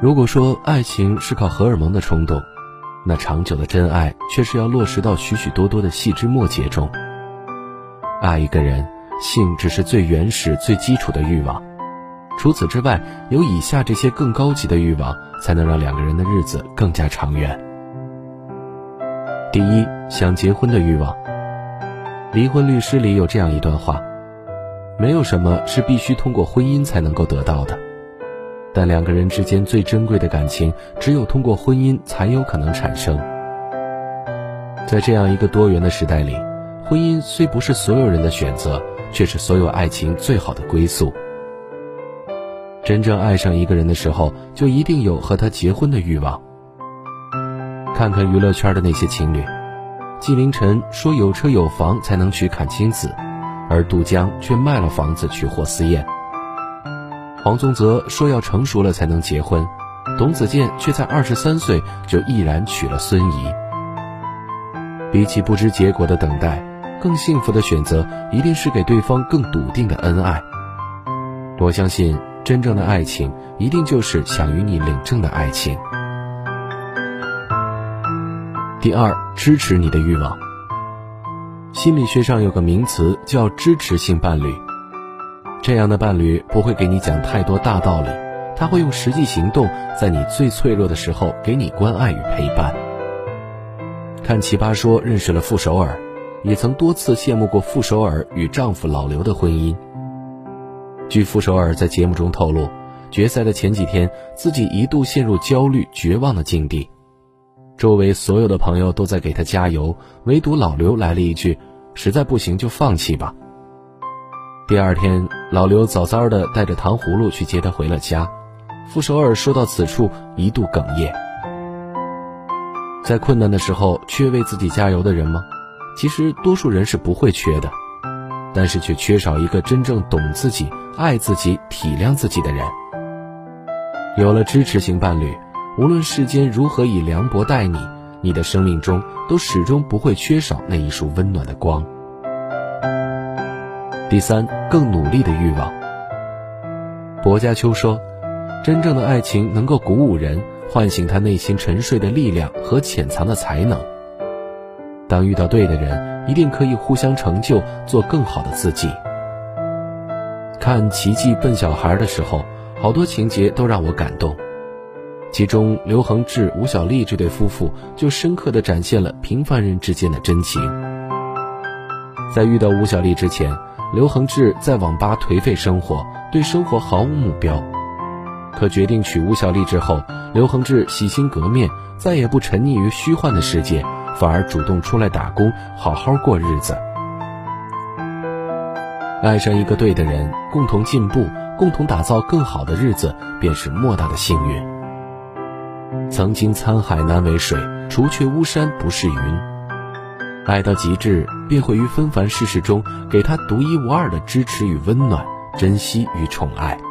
如果说爱情是靠荷尔蒙的冲动，那长久的真爱却是要落实到许许多多的细枝末节中。爱一个人，性只是最原始、最基础的欲望，除此之外，有以下这些更高级的欲望，才能让两个人的日子更加长远。第一，想结婚的欲望。离婚律师里有这样一段话：没有什么是必须通过婚姻才能够得到的。但两个人之间最珍贵的感情，只有通过婚姻才有可能产生。在这样一个多元的时代里，婚姻虽不是所有人的选择，却是所有爱情最好的归宿。真正爱上一个人的时候，就一定有和他结婚的欲望。看看娱乐圈的那些情侣，纪凌尘说有车有房才能娶阚清子，而杜江却卖了房子娶霍思燕。黄宗泽说要成熟了才能结婚，董子健却在二十三岁就毅然娶了孙怡。比起不知结果的等待，更幸福的选择一定是给对方更笃定的恩爱。我相信，真正的爱情一定就是想与你领证的爱情。第二，支持你的欲望。心理学上有个名词叫支持性伴侣。这样的伴侣不会给你讲太多大道理，他会用实际行动，在你最脆弱的时候给你关爱与陪伴。看《奇葩说》认识了傅首尔，也曾多次羡慕过傅首尔与丈夫老刘的婚姻。据傅首尔在节目中透露，决赛的前几天，自己一度陷入焦虑、绝望的境地，周围所有的朋友都在给他加油，唯独老刘来了一句：“实在不行就放弃吧。”第二天，老刘早早的带着糖葫芦去接她回了家。傅首尔说到此处，一度哽咽。在困难的时候，缺为自己加油的人吗？其实，多数人是不会缺的，但是却缺少一个真正懂自己、爱自己、体谅自己的人。有了支持型伴侣，无论世间如何以凉薄待你，你的生命中都始终不会缺少那一束温暖的光。第三，更努力的欲望。薄伽丘说：“真正的爱情能够鼓舞人，唤醒他内心沉睡的力量和潜藏的才能。当遇到对的人，一定可以互相成就，做更好的自己。”看《奇迹笨小孩》的时候，好多情节都让我感动，其中刘恒志、吴小莉这对夫妇就深刻地展现了平凡人之间的真情。在遇到吴小莉之前。刘恒志在网吧颓废生活，对生活毫无目标。可决定娶吴小莉之后，刘恒志洗心革面，再也不沉溺于虚幻的世界，反而主动出来打工，好好过日子。爱上一个对的人，共同进步，共同打造更好的日子，便是莫大的幸运。曾经沧海难为水，除却巫山不是云。爱到极致，便会于纷繁世事中给他独一无二的支持与温暖，珍惜与宠爱。